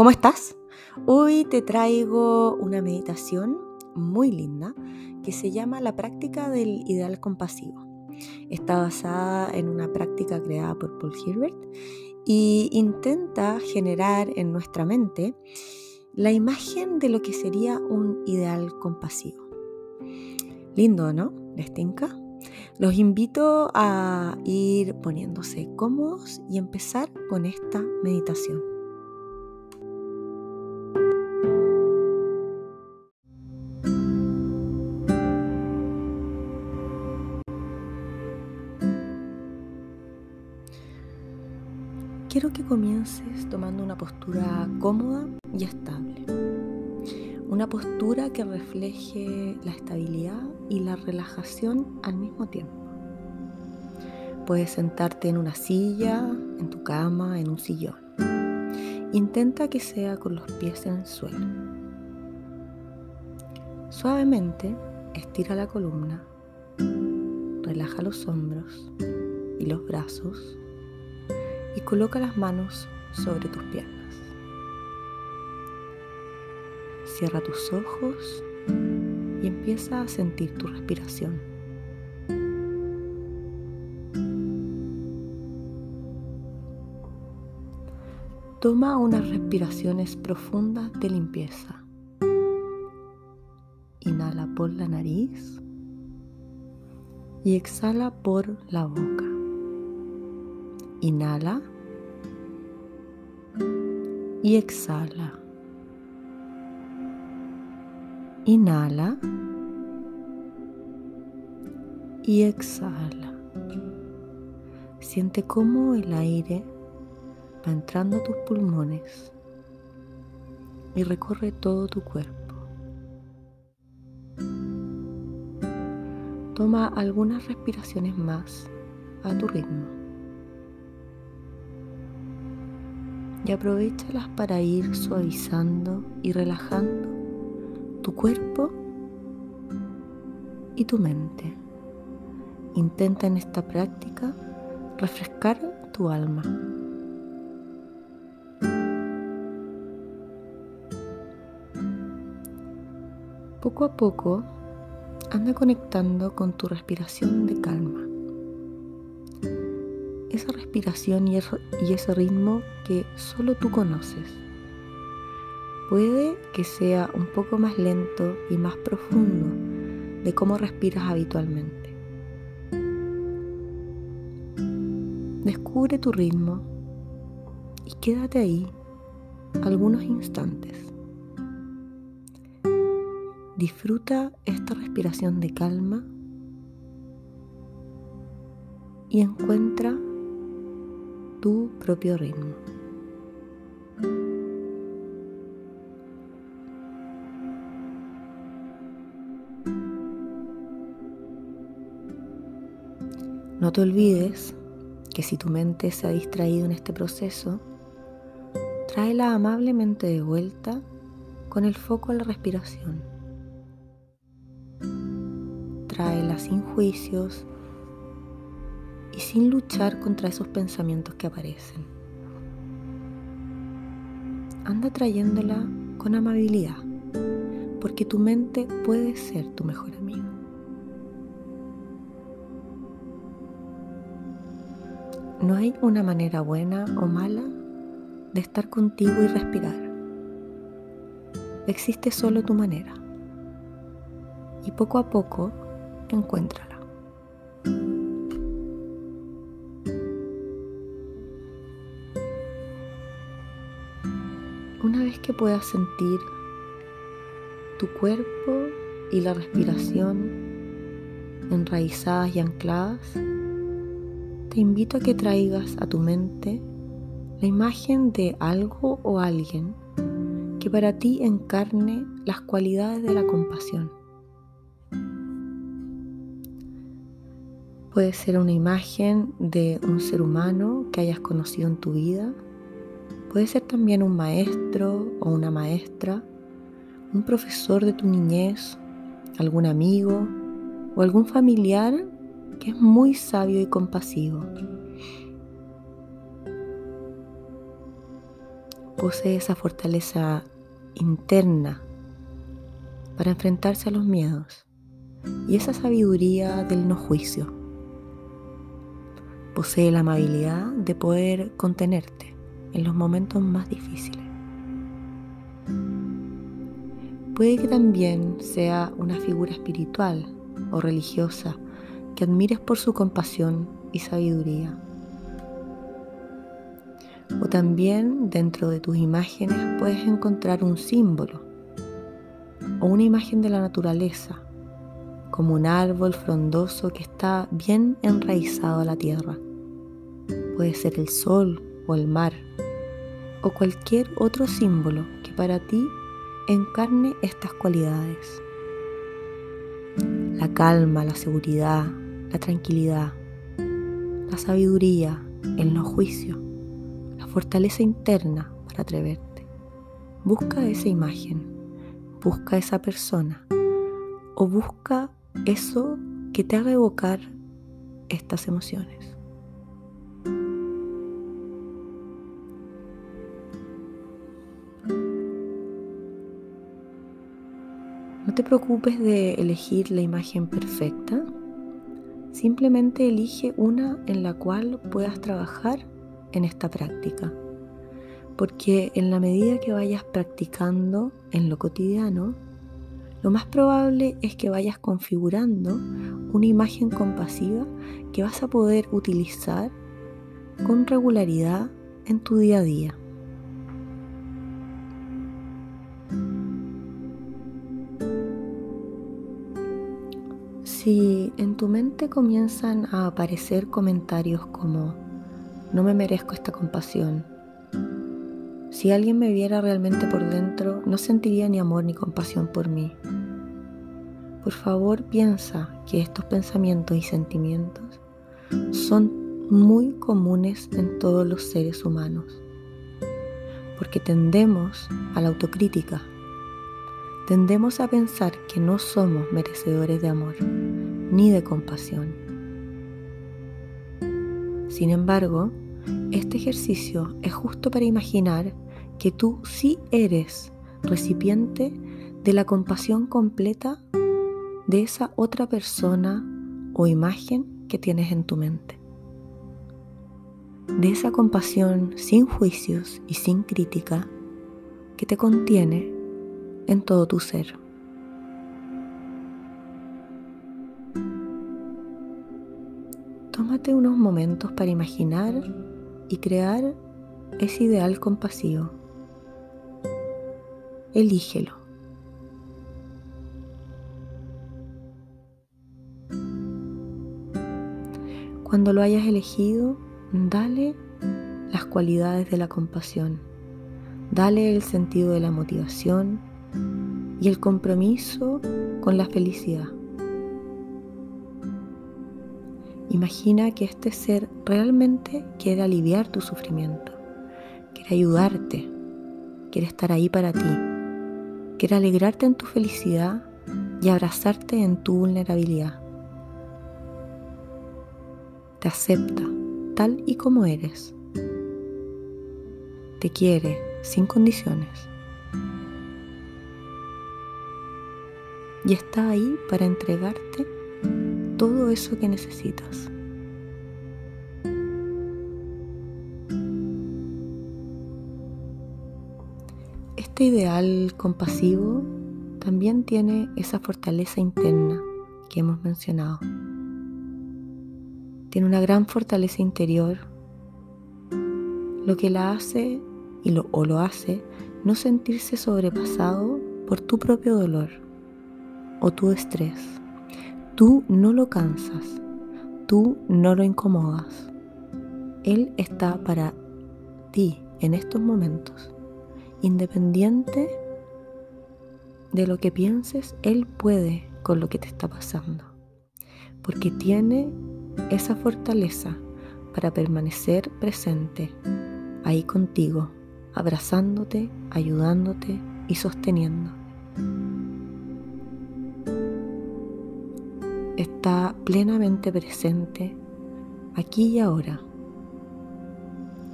¿Cómo estás? Hoy te traigo una meditación muy linda que se llama la práctica del ideal compasivo. Está basada en una práctica creada por Paul Hilbert y intenta generar en nuestra mente la imagen de lo que sería un ideal compasivo. Lindo, ¿no? ¿Les tinca? Los invito a ir poniéndose cómodos y empezar con esta meditación. Quiero que comiences tomando una postura cómoda y estable. Una postura que refleje la estabilidad y la relajación al mismo tiempo. Puedes sentarte en una silla, en tu cama, en un sillón. Intenta que sea con los pies en el suelo. Suavemente estira la columna, relaja los hombros y los brazos y coloca las manos sobre tus piernas. Cierra tus ojos y empieza a sentir tu respiración. Toma unas respiraciones profundas de limpieza. Inhala por la nariz y exhala por la boca. Inhala y exhala. Inhala y exhala. Siente cómo el aire va entrando a tus pulmones y recorre todo tu cuerpo. Toma algunas respiraciones más a tu ritmo. Y aprovechalas para ir suavizando y relajando tu cuerpo y tu mente. Intenta en esta práctica refrescar tu alma. Poco a poco anda conectando con tu respiración de calma esa respiración y, ese ritmo que solo tú conoces. Puede que sea un poco más lento y más profundo de cómo respiras habitualmente. Descubre tu ritmo y quédate ahí algunos instantes. Disfruta esta respiración de calma y encuentra tu propio ritmo. No te olvides que si tu mente se ha distraído en este proceso, tráela amablemente de vuelta con el foco a la respiración. Tráela sin juicios y sin luchar contra esos pensamientos que aparecen. Anda trayéndola con amabilidad, porque tu mente puede ser tu mejor amigo. No hay una manera buena o mala de estar contigo y respirar. Existe solo tu manera. Y poco a poco encuéntrala. Que puedas sentir tu cuerpo y la respiración enraizadas y ancladas, te invito a que traigas a tu mente la imagen de algo o alguien que para ti encarne las cualidades de la compasión. Puede ser una imagen de un ser humano que hayas conocido en tu vida Puede ser también un maestro o una maestra, un profesor de tu niñez, algún amigo o algún familiar que es muy sabio y compasivo. posee esa fortaleza interna para enfrentarse a los miedos y esa sabiduría del no juicio. Posee la amabilidad de poder contenerte en los momentos más difíciles. Puede que también sea una figura espiritual o religiosa que admires por su compasión y sabiduría. O también dentro de tus imágenes puedes encontrar un símbolo o una imagen de la naturaleza, como un árbol frondoso que está bien enraizado a la tierra. Puede ser el sol o el mar o cualquier otro símbolo que para ti encarne estas cualidades. La calma, la seguridad, la tranquilidad, la sabiduría, el no juicio, la fortaleza interna para atreverte. Busca esa imagen, busca esa persona o busca eso que te haga evocar estas emociones. Te preocupes de elegir la imagen perfecta. Simplemente elige una en la cual puedas trabajar en esta práctica. Porque en la medida que vayas practicando en lo cotidiano, lo más probable es que vayas configurando una imagen compasiva que vas a poder utilizar con regularidad en tu día a día. Si en tu mente comienzan a aparecer comentarios como no me merezco esta compasión, si alguien me viera realmente por dentro, no sentiría ni amor ni compasión por mí. Por favor piensa que estos pensamientos y sentimientos son muy comunes en todos los seres humanos, porque tendemos a la autocrítica. Tendemos a pensar que no somos merecedores de amor ni de compasión. Sin embargo, este ejercicio es justo para imaginar que tú sí eres recipiente de la compasión completa de esa otra persona o imagen que tienes en tu mente. De esa compasión sin juicios y sin crítica que te contiene en todo tu ser. Tómate unos momentos para imaginar y crear ese ideal compasivo. Elígelo. Cuando lo hayas elegido, dale las cualidades de la compasión, dale el sentido de la motivación, y el compromiso con la felicidad. Imagina que este ser realmente quiere aliviar tu sufrimiento, quiere ayudarte, quiere estar ahí para ti, quiere alegrarte en tu felicidad y abrazarte en tu vulnerabilidad. Te acepta tal y como eres. Te quiere sin condiciones. y está ahí para entregarte todo eso que necesitas. Este ideal compasivo también tiene esa fortaleza interna que hemos mencionado. Tiene una gran fortaleza interior, lo que la hace y lo, o lo hace no sentirse sobrepasado por tu propio dolor o tu estrés. Tú no lo cansas, tú no lo incomodas. Él está para ti en estos momentos. Independiente de lo que pienses, Él puede con lo que te está pasando. Porque tiene esa fortaleza para permanecer presente ahí contigo, abrazándote, ayudándote y sosteniendo. está plenamente presente aquí y ahora.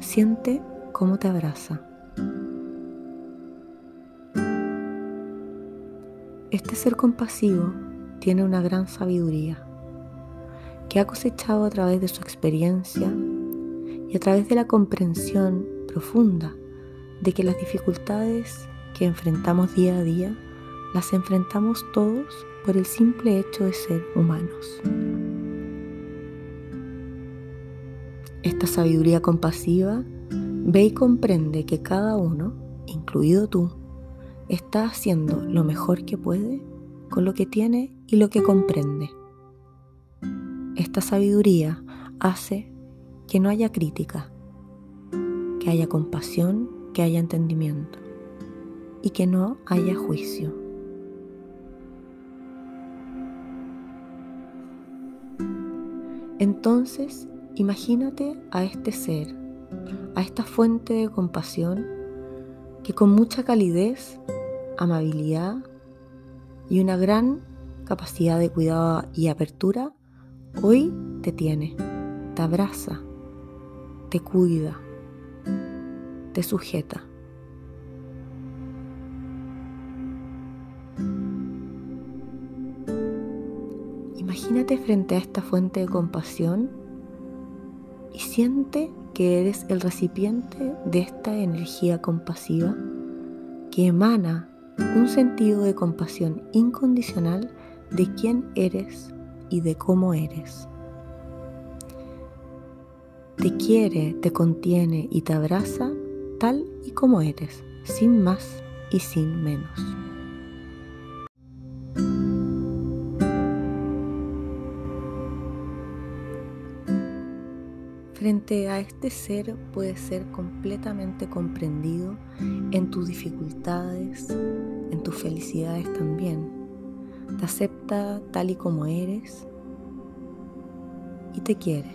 Siente cómo te abraza. Este ser compasivo tiene una gran sabiduría que ha cosechado a través de su experiencia y a través de la comprensión profunda de que las dificultades que enfrentamos día a día las enfrentamos todos por el simple hecho de ser humanos. Esta sabiduría compasiva ve y comprende que cada uno, incluido tú, está haciendo lo mejor que puede con lo que tiene y lo que comprende. Esta sabiduría hace que no haya crítica, que haya compasión, que haya entendimiento y que no haya juicio. Entonces, imagínate a este ser, a esta fuente de compasión que con mucha calidez, amabilidad y una gran capacidad de cuidado y apertura, hoy te tiene, te abraza, te cuida, te sujeta. Imagínate frente a esta fuente de compasión y siente que eres el recipiente de esta energía compasiva que emana un sentido de compasión incondicional de quién eres y de cómo eres. Te quiere, te contiene y te abraza tal y como eres, sin más y sin menos. Frente a este ser puedes ser completamente comprendido en tus dificultades, en tus felicidades también. Te acepta tal y como eres y te quiere.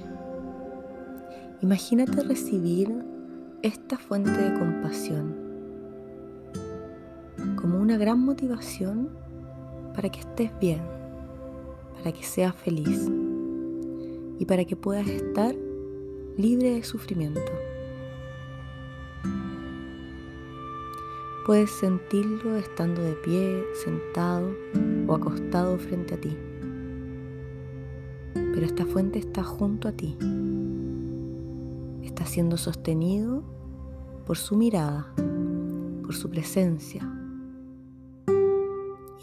Imagínate recibir esta fuente de compasión como una gran motivación para que estés bien, para que seas feliz y para que puedas estar libre de sufrimiento. Puedes sentirlo estando de pie, sentado o acostado frente a ti. Pero esta fuente está junto a ti. Está siendo sostenido por su mirada, por su presencia.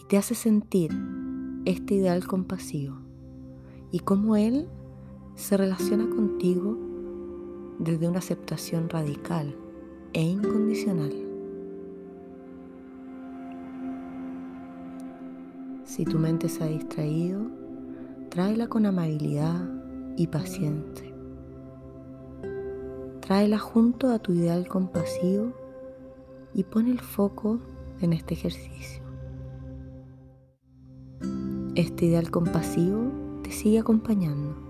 Y te hace sentir este ideal compasivo y cómo Él se relaciona contigo desde una aceptación radical e incondicional. Si tu mente se ha distraído, tráela con amabilidad y paciencia. Tráela junto a tu ideal compasivo y pon el foco en este ejercicio. Este ideal compasivo te sigue acompañando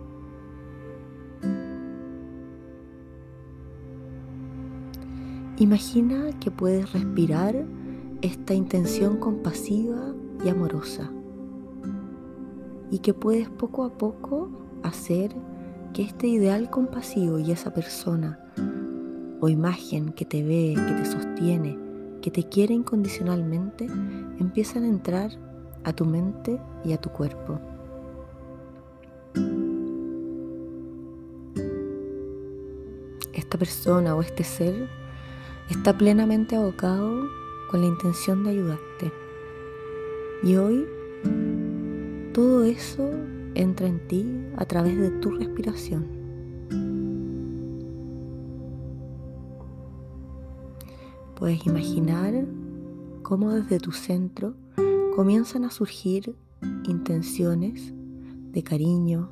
Imagina que puedes respirar esta intención compasiva y amorosa y que puedes poco a poco hacer que este ideal compasivo y esa persona o imagen que te ve, que te sostiene, que te quiere incondicionalmente, empiezan a entrar a tu mente y a tu cuerpo. Esta persona o este ser está plenamente abocado con la intención de ayudarte. Y hoy todo eso entra en ti a través de tu respiración. Puedes imaginar cómo desde tu centro comienzan a surgir intenciones de cariño,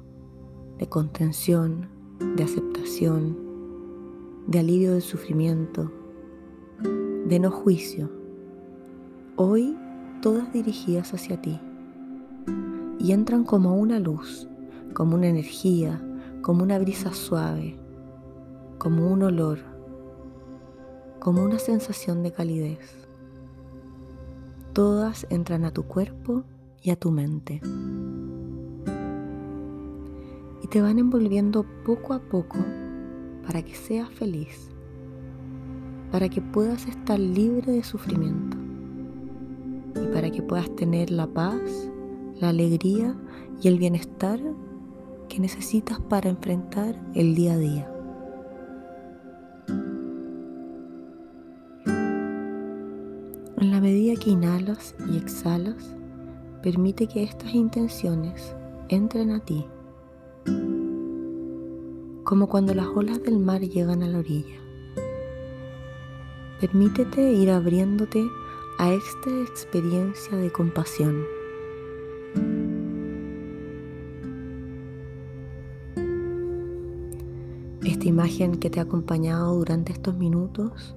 de contención, de aceptación, de alivio del sufrimiento, de no juicio, hoy todas dirigidas hacia ti, y entran como una luz, como una energía, como una brisa suave, como un olor, como una sensación de calidez. Todas entran a tu cuerpo y a tu mente. Y te van envolviendo poco a poco para que seas feliz para que puedas estar libre de sufrimiento. y para que puedas tener la paz, la alegría y el bienestar que necesitas para enfrentar el día a día. En la medida que inhalas y exhalas, permite que estas intenciones entren a ti, como cuando las olas del mar llegan a la orilla. Permítete ir abriéndote a esta experiencia de compasión. Esta imagen que te ha acompañado durante estos minutos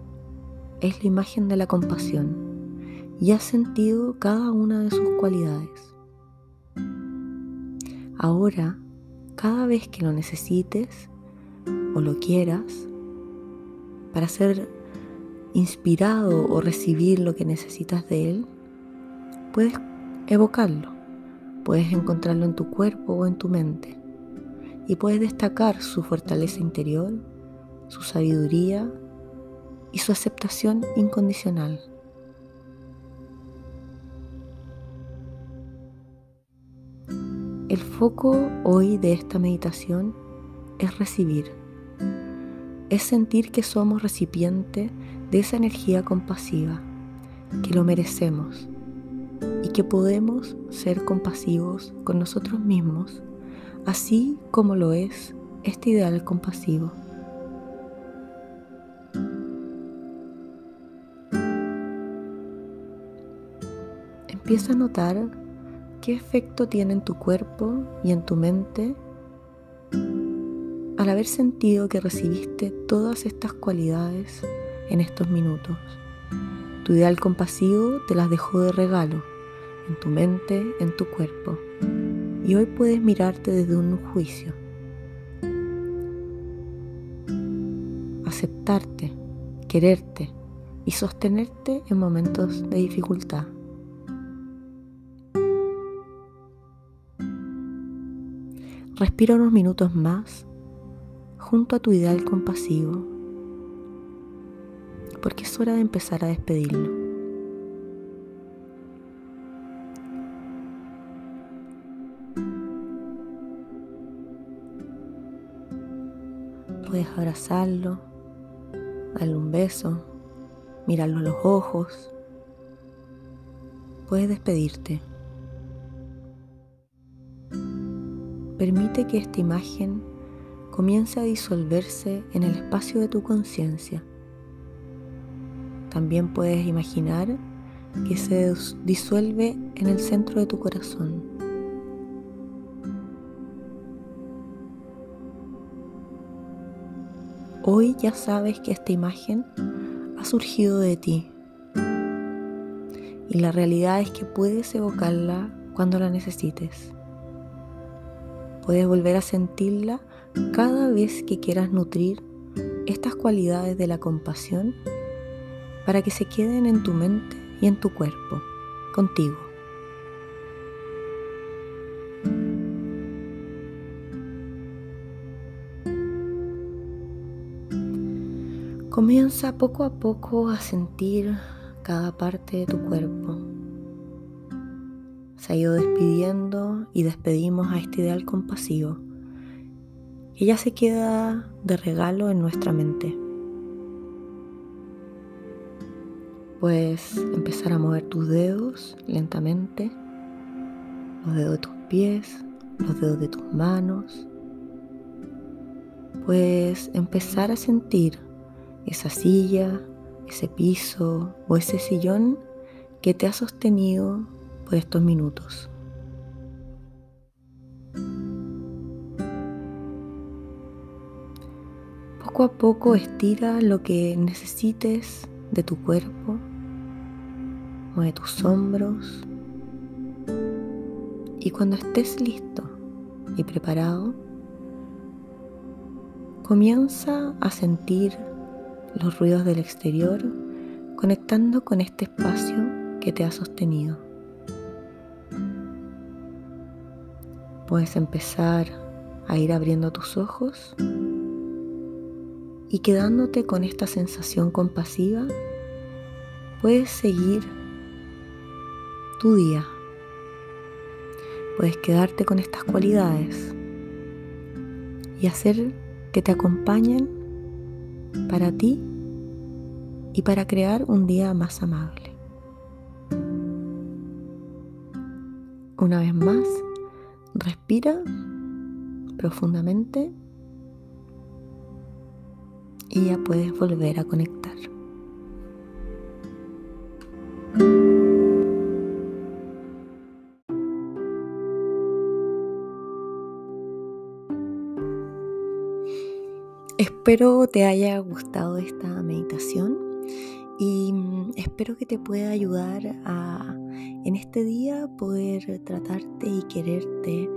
es la imagen de la compasión y has sentido cada una de sus cualidades. Ahora, cada vez que lo necesites o lo quieras, para ser inspirado o recibir lo que necesitas de Él, puedes evocarlo, puedes encontrarlo en tu cuerpo o en tu mente y puedes destacar su fortaleza interior, su sabiduría y su aceptación incondicional. El foco hoy de esta meditación es recibir, es sentir que somos recipiente de esa energía compasiva, que lo merecemos y que podemos ser compasivos con nosotros mismos, así como lo es este ideal compasivo. Empieza a notar qué efecto tiene en tu cuerpo y en tu mente al haber sentido que recibiste todas estas cualidades en estos minutos. Tu ideal compasivo te las dejó de regalo, en tu mente, en tu cuerpo. Y hoy puedes mirarte desde un juicio. Aceptarte, quererte y sostenerte en momentos de dificultad. Respira unos minutos más junto a tu ideal compasivo porque es hora de empezar a despedirlo. Puedes abrazarlo, darle un beso, mirarlo a los ojos. Puedes despedirte. Permite que esta imagen comience a disolverse en el espacio de tu conciencia también puedes imaginar que se disuelve en el centro de tu corazón. Hoy ya sabes que esta imagen ha surgido de ti y la realidad es que puedes evocarla cuando la necesites. Puedes volver a sentirla cada vez que quieras nutrir estas cualidades de la compasión para que se queden en tu mente y en tu cuerpo, contigo. Comienza poco a poco a sentir cada parte de tu cuerpo. Se ha ido despidiendo y despedimos a este ideal compasivo que ya se queda de regalo en nuestra mente. Puedes empezar a mover tus dedos lentamente, los dedos de tus pies, los dedos de tus manos. Puedes empezar a sentir esa silla, ese piso o ese sillón que te ha sostenido por estos minutos. Poco a poco estira lo que necesites de tu cuerpo mueve tus hombros y cuando estés listo y preparado, comienza a sentir los ruidos del exterior conectando con este espacio que te ha sostenido. Puedes empezar a ir abriendo tus ojos y quedándote con esta sensación compasiva, puedes seguir tu día. Puedes quedarte con estas cualidades y hacer que te acompañen para ti y para crear un día más amable. Una vez más, respira profundamente y ya puedes volver a conectar. Espero te haya gustado esta meditación y mm, espero que te pueda ayudar a en este día poder tratarte y quererte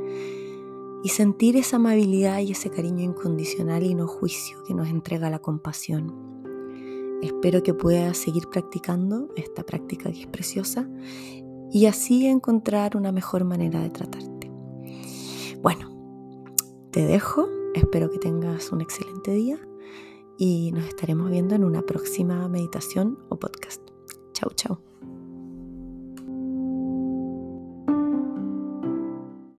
y sentir esa amabilidad y ese cariño incondicional y no juicio que nos entrega la compasión. Espero que puedas seguir practicando esta práctica que es preciosa y así encontrar una mejor manera de tratarte. Bueno, te dejo, espero que tengas un excelente día y nos estaremos viendo en una próxima meditación o podcast. Chau, chau.